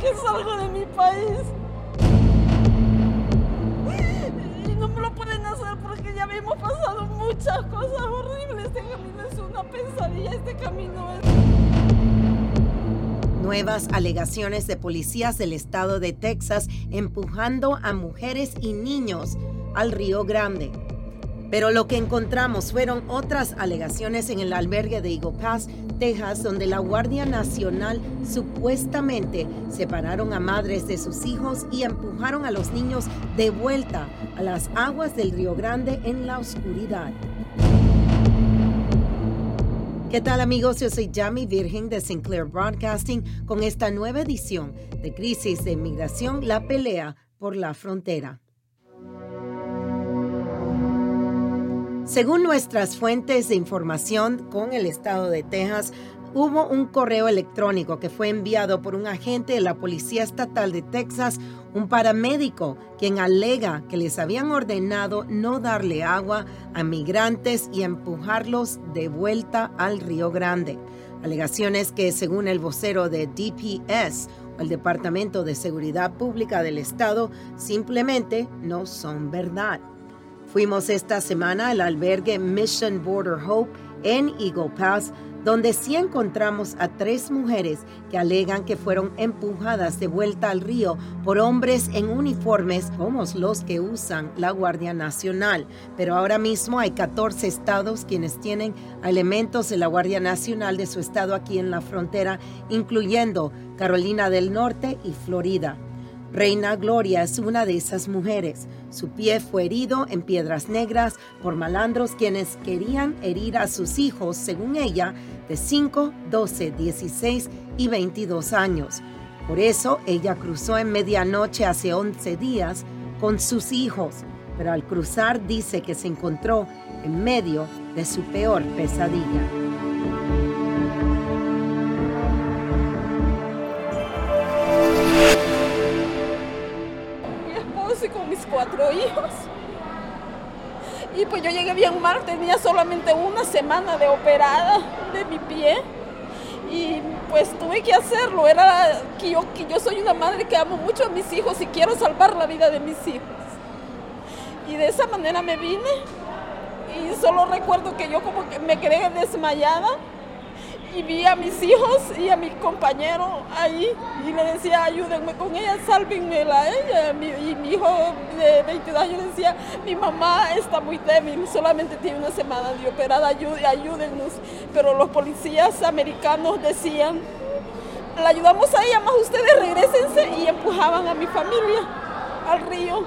Que salgo de mi país. Y no me lo pueden hacer porque ya hemos pasado muchas cosas horribles. Este camino es una pesadilla, este camino es... Nuevas alegaciones de policías del estado de Texas empujando a mujeres y niños al Río Grande. Pero lo que encontramos fueron otras alegaciones en el albergue de Eagle Pass, Texas, donde la Guardia Nacional supuestamente separaron a madres de sus hijos y empujaron a los niños de vuelta a las aguas del Río Grande en la oscuridad. ¿Qué tal amigos? Yo soy Jamie Virgen de Sinclair Broadcasting con esta nueva edición de Crisis de Inmigración, la pelea por la frontera. Según nuestras fuentes de información con el estado de Texas, hubo un correo electrónico que fue enviado por un agente de la Policía Estatal de Texas, un paramédico, quien alega que les habían ordenado no darle agua a migrantes y empujarlos de vuelta al Río Grande. Alegaciones que, según el vocero de DPS, el Departamento de Seguridad Pública del Estado, simplemente no son verdad. Fuimos esta semana al albergue Mission Border Hope en Eagle Pass, donde sí encontramos a tres mujeres que alegan que fueron empujadas de vuelta al río por hombres en uniformes como los que usan la Guardia Nacional. Pero ahora mismo hay 14 estados quienes tienen elementos de la Guardia Nacional de su estado aquí en la frontera, incluyendo Carolina del Norte y Florida. Reina Gloria es una de esas mujeres. Su pie fue herido en piedras negras por malandros quienes querían herir a sus hijos, según ella, de 5, 12, 16 y 22 años. Por eso ella cruzó en medianoche hace 11 días con sus hijos, pero al cruzar dice que se encontró en medio de su peor pesadilla. Cuatro hijos. Y pues yo llegué bien mal, tenía solamente una semana de operada de mi pie. Y pues tuve que hacerlo. Era que yo, que yo soy una madre que amo mucho a mis hijos y quiero salvar la vida de mis hijos. Y de esa manera me vine. Y solo recuerdo que yo como que me quedé desmayada y vi a mis hijos y a mi compañero ahí y le decía ayúdenme con ella, sálvenmela a ella. Y mi hijo de 22 años decía, mi mamá está muy débil, solamente tiene una semana de operada, ayú- ayúdennos. Pero los policías americanos decían, la ayudamos a ella, más ustedes regresense y empujaban a mi familia al río.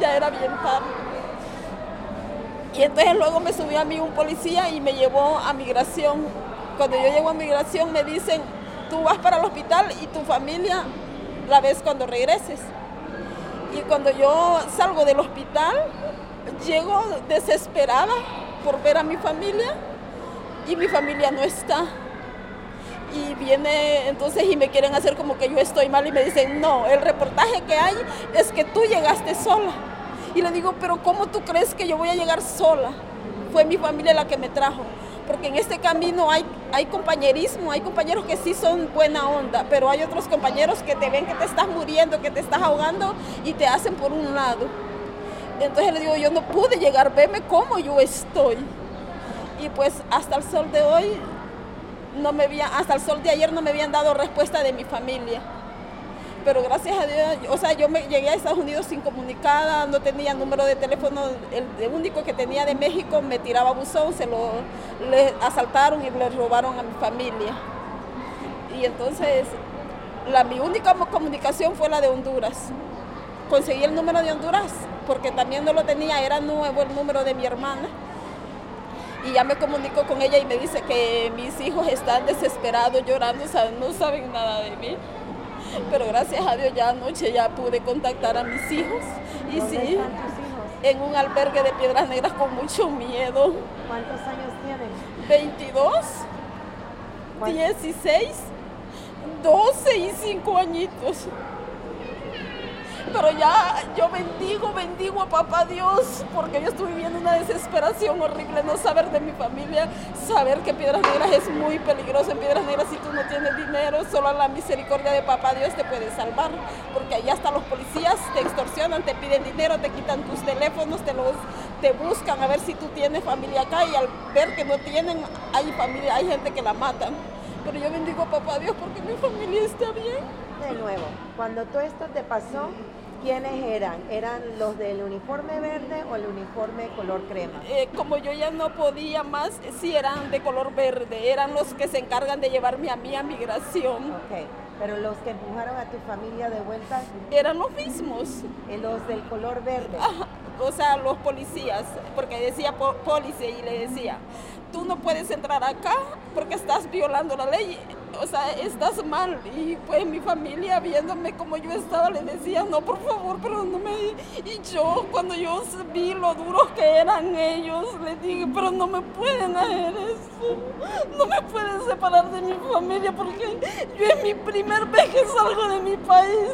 Ya era bien tarde. Y entonces luego me subió a mí un policía y me llevó a migración. Cuando yo llego a migración me dicen, tú vas para el hospital y tu familia la ves cuando regreses. Y cuando yo salgo del hospital, llego desesperada por ver a mi familia y mi familia no está. Y viene entonces y me quieren hacer como que yo estoy mal y me dicen, no, el reportaje que hay es que tú llegaste sola. Y le digo, pero ¿cómo tú crees que yo voy a llegar sola? Fue mi familia la que me trajo. Porque en este camino hay, hay compañerismo, hay compañeros que sí son buena onda, pero hay otros compañeros que te ven que te estás muriendo, que te estás ahogando y te hacen por un lado. Entonces le digo, yo no pude llegar, veme cómo yo estoy. Y pues hasta el sol de hoy, no me había, hasta el sol de ayer no me habían dado respuesta de mi familia. Pero gracias a Dios, o sea, yo me llegué a Estados Unidos incomunicada, no tenía número de teléfono, el, único que tenía de México me tiraba buzón, se lo asaltaron y le robaron a mi familia. Y entonces La, mi única comunicación fue la de Honduras. Conseguí el número de Honduras porque también no lo tenía, era nuevo el número de mi hermana. Y ya me comunico con ella y me dice que mis hijos están desesperados, llorando, no saben nada de mí. Pero gracias a Dios ya anoche ya pude contactar a mis hijos. Y sí, en un albergue de Piedras Negras con mucho miedo. ¿Cuántos años tienen? 22, 16, 12 y 5 añitos. Pero ya yo bendigo, bendigo a papá Dios, porque yo estuve viviendo una desesperación horrible, no saber de mi familia, saber que Piedras Negras es muy peligroso. En Piedras Negras si tú no tienes dinero, solo la misericordia de papá Dios te puede salvar, porque allá hasta los policías te extorsionan, te piden dinero, te quitan tus teléfonos, te los te buscan a ver si tú tienes familia acá y al ver que no tienen, hay familia, hay gente que la matan. Pero yo bendigo a papá Dios porque mi familia está bien. De nuevo, cuando todo esto te pasó, ¿Quiénes eran? ¿Eran los del uniforme verde o el uniforme color crema? Eh, como yo ya no podía más, sí eran de color verde, eran los que se encargan de llevarme a mí a migración. Ok, pero los que empujaron a tu familia de vuelta... Eran los mismos. ¿Y los del color verde? o sea, los policías, porque decía policía y le decía, tú no puedes entrar acá porque estás violando la ley o sea, estás mal. Y pues mi familia viéndome como yo estaba le decía, no, por favor, pero no me... Y yo cuando yo vi lo duros que eran ellos, le dije, pero no me pueden hacer eso. No me pueden separar de mi familia porque yo es mi primer vez que salgo de mi país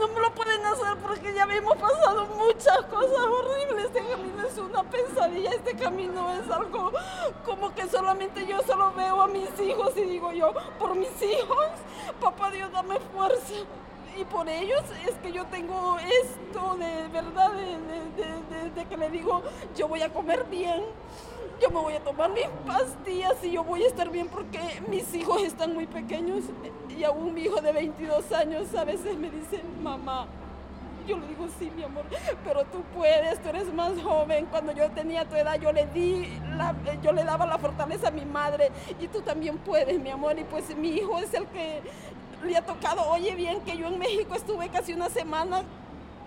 no me lo pueden hacer porque ya habíamos pasado muchas cosas horribles. Este camino es una pesadilla, este camino es algo como que solamente yo solo veo a mis hijos y digo yo, por mis hijos, papá Dios, dame fuerza. Y por ellos es que yo tengo esto de verdad, de, que le digo, yo voy a comer bien yo me voy a tomar mis pastillas y yo voy a estar bien porque mis hijos están muy pequeños y aún mi hijo de 22 años a veces me dice, mamá, yo le digo, sí, mi amor, pero tú puedes, tú eres más joven. Cuando yo tenía tu edad, yo le di, la, yo le daba la fortaleza a mi madre y tú también puedes, mi amor. Y pues mi hijo es el que le ha tocado. Oye, bien que yo en México estuve casi una semana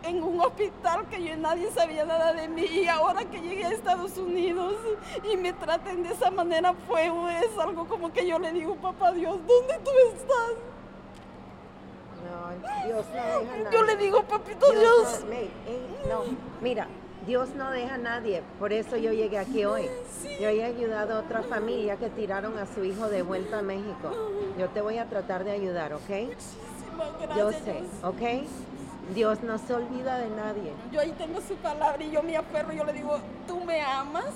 en un hospital que yo nadie sabía nada de mí y ahora que llegué a Estados Unidos y me traten de esa manera fue es algo como que yo le digo papá Dios ¿dónde tú estás? No, Dios no deja. Yo le digo papito Dios, no, mira Dios no deja a nadie, por eso yo llegué aquí hoy. Yo he ayudado a otra familia que tiraron a su hijo de vuelta a México. Yo te voy a tratar de ayudar, ¿ok? Muchísimas Yo sé, ¿ok? Dios no se olvida de nadie. Yo ahí tengo su palabra y yo me aferro, yo le digo, ¿tú me amas?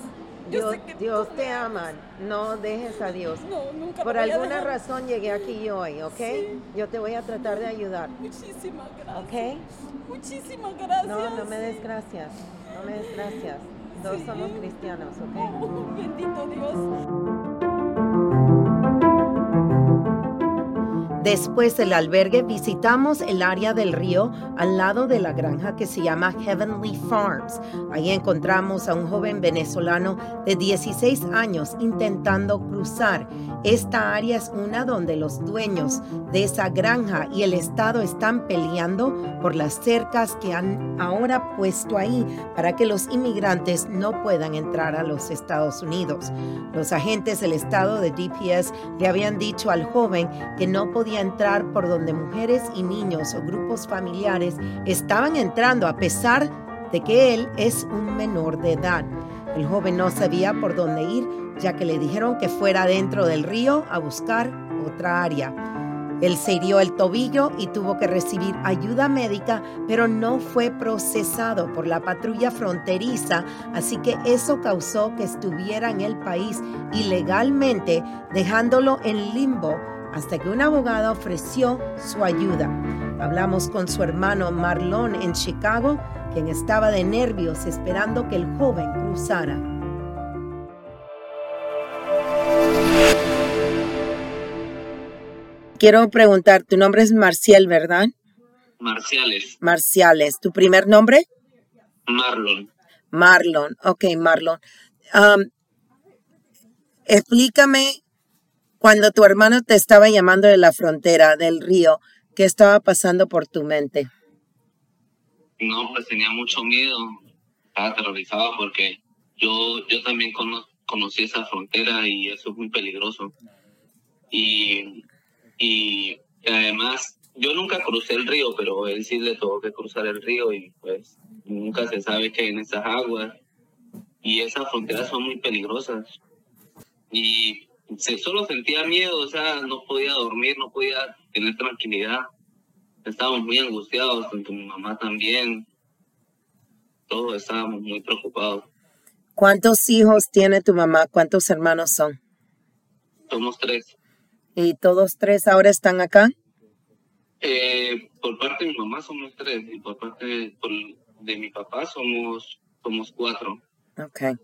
Yo Dios, te ama, no dejes a Dios. No, nunca Por alguna razón llegué aquí hoy, ¿ok? Yo te voy a tratar de ayudar. Muchísimas gracias. ¿Ok? Muchísimas gracias. No, no me des gracias. No me des gracias. Todos somos cristianos, ¿ok? bendito Dios. Después del albergue visitamos el área del río al lado de la granja que se llama Heavenly Farms. Ahí encontramos a un joven venezolano de 16 años intentando cruzar. Esta área es una donde los dueños de esa granja y el Estado están peleando por las cercas que han ahora puesto ahí para que los inmigrantes no puedan entrar a los Estados Unidos. Los agentes del Estado de DPS le habían dicho al joven que no podía entrar por donde mujeres y niños o grupos familiares estaban entrando a pesar de que él es un menor de edad. El joven no sabía por dónde ir, ya que le dijeron que fuera dentro del río a buscar otra área. Él se hirió el tobillo y tuvo que recibir ayuda médica, pero no fue procesado por la patrulla fronteriza, así que eso causó que estuviera en el país ilegalmente, dejándolo en limbo hasta que un abogado ofreció su ayuda. Hablamos con su hermano Marlon en Chicago, quien estaba de nervios esperando que el joven cruzara. Quiero preguntar, tu nombre es Marcial, ¿verdad? Marciales. Marciales. ¿Tu primer nombre? Marlon. Marlon, ok, Marlon. Um, explícame Cuando tu hermano te estaba llamando de la frontera del río, ¿qué estaba pasando por tu mente? No, pues tenía mucho miedo, estaba aterrorizado porque yo, yo también cono- conocí esa frontera y eso es muy peligroso. Y, y además, yo nunca crucé el río, pero él sí le tuvo que cruzar el río y pues nunca se sabe qué hay en esas aguas. Y esas fronteras son muy peligrosas. Y se, solo sentía miedo, o sea, no podía dormir, no podía tener tranquilidad. Estábamos muy angustiados, tanto mi mamá también. Todos estábamos muy preocupados. ¿Cuántos hijos tiene tu mamá? ¿Cuántos hermanos son? Somos tres. ¿Y todos tres ahora están acá? Eh, por parte de mi mamá somos tres y por parte de, por- de mi papá somos, somos cuatro. Ok.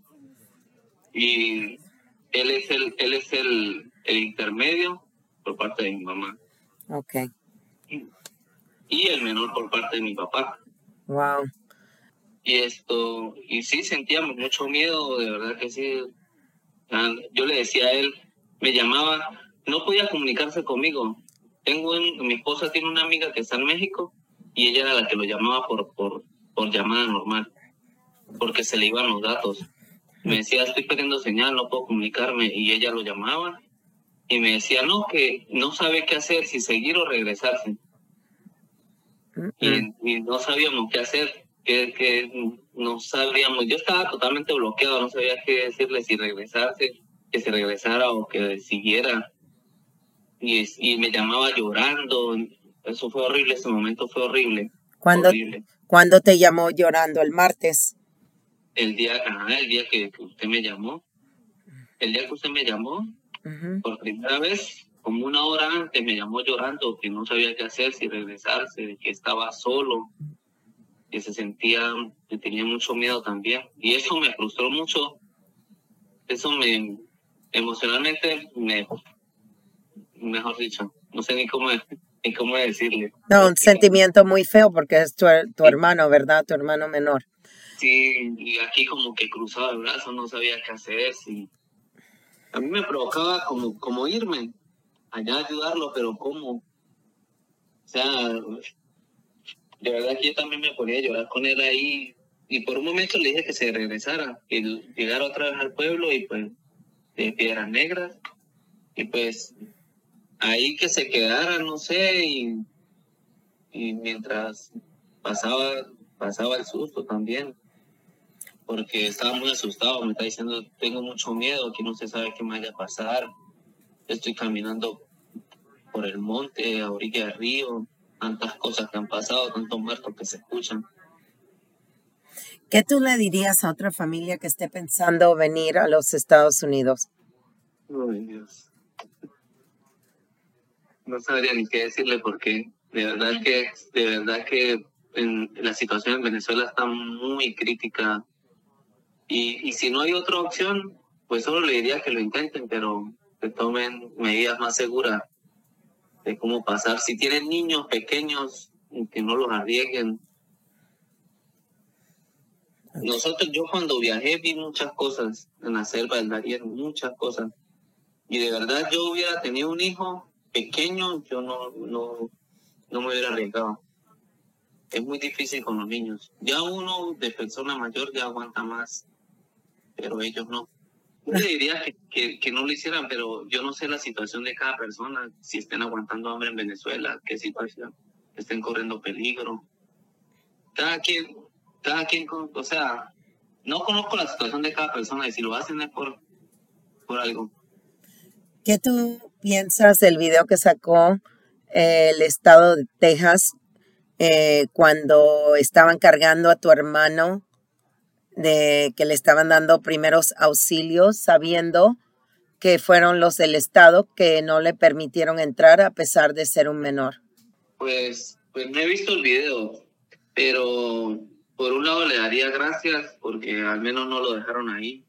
Y él es el, él es el, el intermedio por parte de mi mamá Ok. y el menor por parte de mi papá. Wow. Y esto, y sí sentíamos mucho miedo, de verdad que sí. Yo le decía a él, me llamaba, no podía comunicarse conmigo. Tengo un- mi esposa tiene una amiga que está en México y ella era la que lo llamaba por, por, por llamada normal, porque se le iban los datos. Me decía, estoy perdiendo señal, no puedo comunicarme, y ella lo llamaba y me decía, no, que no sabe qué hacer, si seguir o regresarse y, y no sabíamos qué hacer, que, que no sabríamos, yo estaba totalmente bloqueado, no sabía qué decirle, si regresarse, que se regresara o que siguiera. Y, y me llamaba llorando, eso fue horrible, ese momento fue horrible. ¿Cuándo, horrible. ¿Cuándo te llamó llorando? ¿El martes? El día, ajá, el día que, que usted me llamó, el día que usted me llamó, por primera vez, como una hora antes, me llamó llorando, que no sabía qué hacer, si regresarse, que estaba solo, que se sentía, que tenía mucho miedo también. Y eso me frustró mucho. Eso me, emocionalmente, me, mejor dicho, no sé ni cómo, ni cómo decirle. No, un sentimiento muy feo porque es tu, tu hermano, ¿verdad? Tu hermano menor. Y aquí como que cruzaba el brazo, no sabía qué hacer. Sí. A mí me provocaba como, como irme allá ayudarlo, pero ¿cómo? O sea, de verdad que yo también me ponía a llorar con él ahí. Y por un momento le dije que se regresara, que llegara otra vez al pueblo y pues de Piedras Negras. Y pues ahí que se quedara, no sé, y, y mientras pasaba, pasaba el susto también porque estaba muy asustado, me está diciendo, tengo mucho miedo, aquí no se sabe qué me vaya a pasar, estoy caminando por el monte, a orilla del río, tantas cosas que han pasado, tantos muertos que se escuchan. ¿Qué tú le dirías a otra familia que esté pensando venir a los Estados Unidos? Ay, Dios. No sabría ni qué decirle porque de verdad que, de verdad que en, la situación en Venezuela está muy crítica y, y si no hay otra opción, pues solo le diría que lo intenten, pero que tomen medidas más seguras de cómo pasar. Si tienen niños pequeños, que no los arriesguen. Nosotros, yo cuando viajé vi muchas cosas en la selva del Darién, muchas cosas. Y de verdad yo hubiera tenido un hijo pequeño, yo no, no, no me hubiera arriesgado. Es muy difícil con los niños. Ya uno de persona mayor ya aguanta más, pero ellos no. Yo le diría que, que, no lo hicieran, pero yo no sé la situación de cada persona, si estén aguantando hambre en Venezuela, qué situación, estén corriendo peligro. Cada quien, cada quien, o sea, no conozco la situación de cada persona y si lo hacen es por, por algo. ¿Qué tú piensas del video que sacó eh, el estado de Texas eh, cuando estaban cargando a tu hermano de que le estaban dando primeros auxilios sabiendo que fueron los del estado que no le permitieron entrar a pesar de ser un menor? Pues, pues no he visto el video, pero por un lado le daría gracias porque al menos no lo dejaron ahí,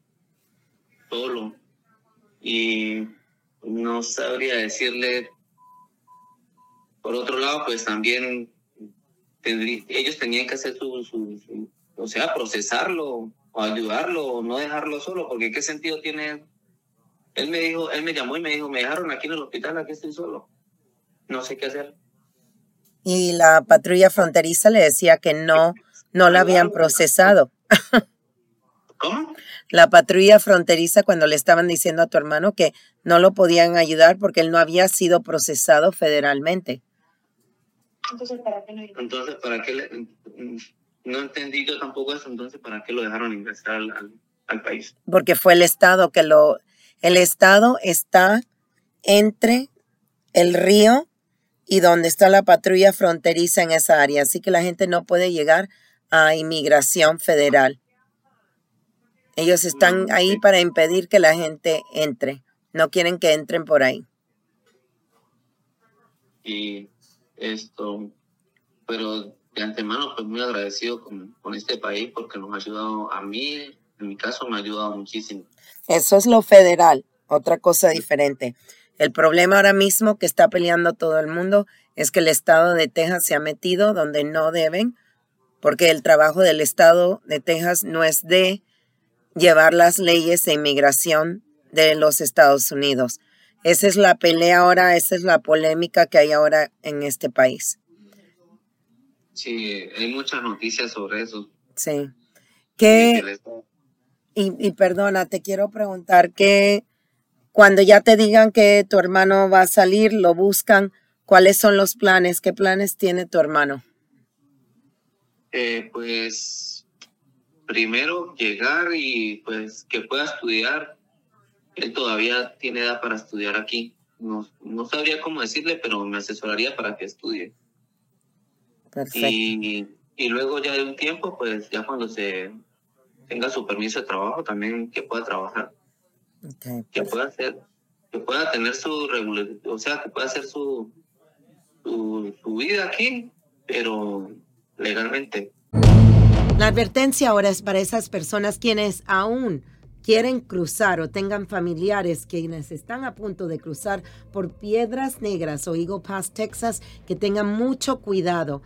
solo. Y no sabría decirle. Por otro lado, pues también ellos tenían que hacer su- o sea, procesarlo o ayudarlo o no dejarlo solo, porque qué sentido tiene Él me dijo, él me llamó y me dijo, me dejaron aquí en el hospital, aquí estoy solo. No sé qué hacer. Y la patrulla fronteriza le decía que no, no la habían procesado. ¿Cómo? La patrulla fronteriza cuando le estaban diciendo a tu hermano que no lo podían ayudar porque él no había sido procesado federalmente. Entonces, ¿para qué, entonces, ¿para qué le, no entendí yo tampoco eso, entonces, ¿para qué lo dejaron ingresar al, al país? Porque fue el Estado que lo... El Estado está entre el río y donde está la patrulla fronteriza en esa área, así que la gente no puede llegar a inmigración federal. Ellos están ahí para impedir que la gente entre. No quieren que entren por ahí. Y esto, pero de antemano, pues muy agradecido con, con este país porque nos ha ayudado a mí, en mi caso me ha ayudado muchísimo. Eso es lo federal, otra cosa diferente. El problema ahora mismo que está peleando todo el mundo es que el estado de Texas se ha metido donde no deben, porque el trabajo del estado de Texas no es de llevar las leyes de inmigración de los Estados Unidos. Esa es la pelea ahora, esa es la polémica que hay ahora en este país. Sí, hay muchas noticias sobre eso. Sí. ¿Qué, y, y perdona, te quiero preguntar que cuando ya te digan que tu hermano va a salir, lo buscan, ¿cuáles son los planes? ¿Qué planes tiene tu hermano? Eh, pues primero llegar y pues que pueda estudiar. Él todavía tiene edad para estudiar aquí. No, no sabría cómo decirle, pero me asesoraría para que estudie. Y, y luego ya de un tiempo, pues ya cuando se tenga su permiso de trabajo, también que pueda trabajar. que pueda hacer, que pueda tener su o sea, que pueda hacer su, su, su vida aquí, pero legalmente. La advertencia ahora es para esas personas quienes aún quieren cruzar o tengan familiares quienes están a punto de cruzar por Piedras Negras o Eagle Pass, Texas, que tengan mucho cuidado.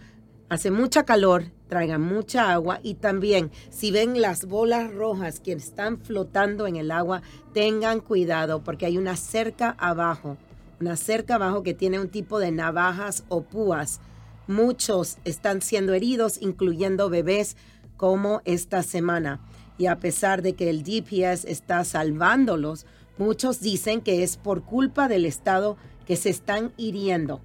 Hace mucha calor, traigan mucha agua y también si ven las bolas rojas que están flotando en el agua, tengan cuidado porque hay una cerca abajo, una cerca abajo que tiene un tipo de navajas o púas. Muchos están siendo heridos, incluyendo bebés como esta semana. Y a pesar de que el DPS está salvándolos, muchos dicen que es por culpa del Estado que se están hiriendo.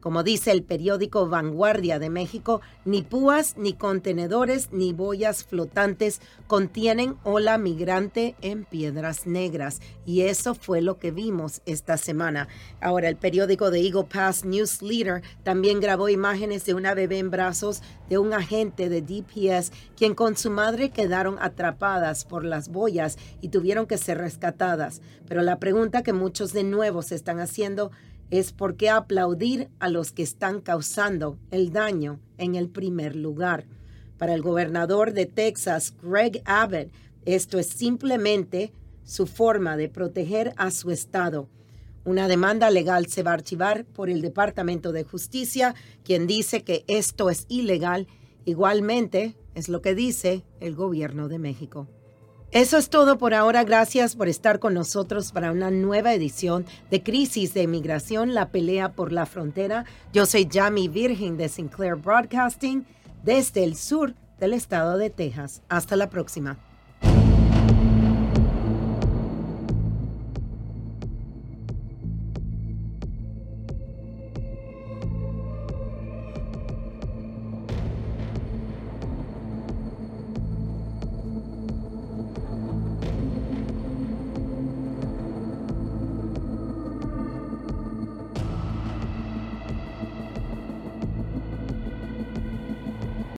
Como dice el periódico Vanguardia de México, ni púas, ni contenedores, ni boyas flotantes contienen ola migrante en piedras negras. Y eso fue lo que vimos esta semana. Ahora, el periódico de Eagle Pass News Leader también grabó imágenes de una bebé en brazos de un agente de DPS, quien con su madre quedaron atrapadas por las boyas y tuvieron que ser rescatadas. Pero la pregunta que muchos de nuevo se están haciendo es por qué aplaudir a los que están causando el daño en el primer lugar. Para el gobernador de Texas, Greg Abbott, esto es simplemente su forma de proteger a su estado. Una demanda legal se va a archivar por el Departamento de Justicia, quien dice que esto es ilegal. Igualmente, es lo que dice el gobierno de México. Eso es todo por ahora. Gracias por estar con nosotros para una nueva edición de Crisis de Inmigración, la pelea por la frontera. Yo soy Jamie Virgin de Sinclair Broadcasting desde el sur del estado de Texas. Hasta la próxima.